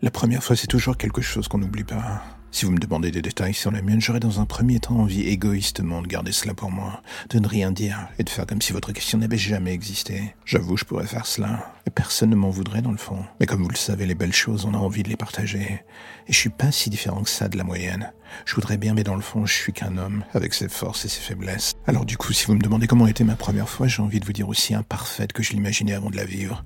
La première fois, c'est toujours quelque chose qu'on n'oublie pas. Si vous me demandez des détails sur la mienne, j'aurais dans un premier temps envie égoïstement de garder cela pour moi, de ne rien dire et de faire comme si votre question n'avait jamais existé. J'avoue, je pourrais faire cela, et personne ne m'en voudrait dans le fond. Mais comme vous le savez, les belles choses, on a envie de les partager. Et je suis pas si différent que ça de la moyenne. Je voudrais bien, mais dans le fond, je suis qu'un homme, avec ses forces et ses faiblesses. Alors du coup, si vous me demandez comment était ma première fois, j'ai envie de vous dire aussi imparfaite que je l'imaginais avant de la vivre.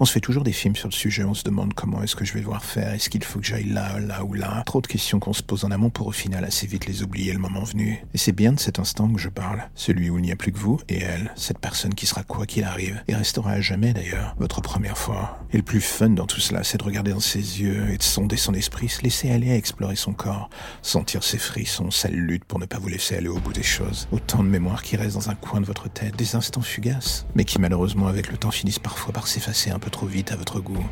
On se fait toujours des films sur le sujet, on se demande comment est-ce que je vais devoir faire, est-ce qu'il faut que j'aille là, là ou là. Trop de questions qu'on se pose en amont pour au final assez vite les oublier le moment venu. Et c'est bien de cet instant que je parle, celui où il n'y a plus que vous et elle, cette personne qui sera quoi qu'il arrive, et restera à jamais d'ailleurs, votre première fois. Et le plus fun dans tout cela, c'est de regarder dans ses yeux et de sonder son esprit, se laisser aller à explorer son corps, sentir ses frissons, sa lutte pour ne pas vous laisser aller au bout des choses. Autant de mémoires qui restent dans un coin de votre tête, des instants fugaces, mais qui malheureusement avec le temps finissent parfois par s'effacer un peu trop vite à votre goût.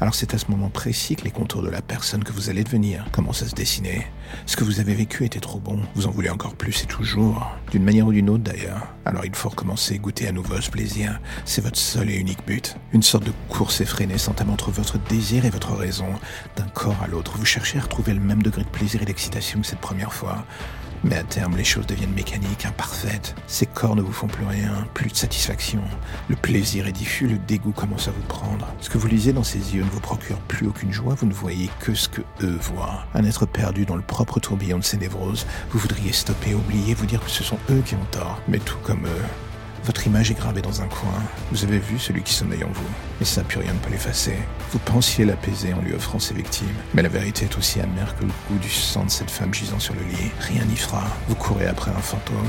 Alors c'est à ce moment précis que les contours de la personne que vous allez devenir commencent à se dessiner. Ce que vous avez vécu était trop bon, vous en voulez encore plus et toujours, d'une manière ou d'une autre d'ailleurs. Alors il faut recommencer, goûter à nouveau ce plaisir. C'est votre seul et unique but. Une sorte de course effrénée s'entame entre votre désir et votre raison, d'un corps à l'autre. Vous cherchez à retrouver le même degré de plaisir et d'excitation que cette première fois. Mais à terme, les choses deviennent mécaniques, imparfaites. Ces corps ne vous font plus rien, plus de satisfaction. Le plaisir est diffus, le dégoût commence à vous prendre. Ce que vous lisez dans ces yeux ne vous procure plus aucune joie, vous ne voyez que ce que eux voient. Un être perdu dans le propre tourbillon de ces névroses. Vous voudriez stopper, oublier, vous dire que ce sont eux qui ont tort. Mais tout comme eux, votre image est gravée dans un coin. Vous avez vu celui qui sommeille en vous. Et ça, plus rien ne peut l'effacer. Vous pensiez l'apaiser en lui offrant ses victimes. Mais la vérité est aussi amère que le goût du sang de cette femme gisant sur le lit. Rien n'y fera. Vous courez après un fantôme.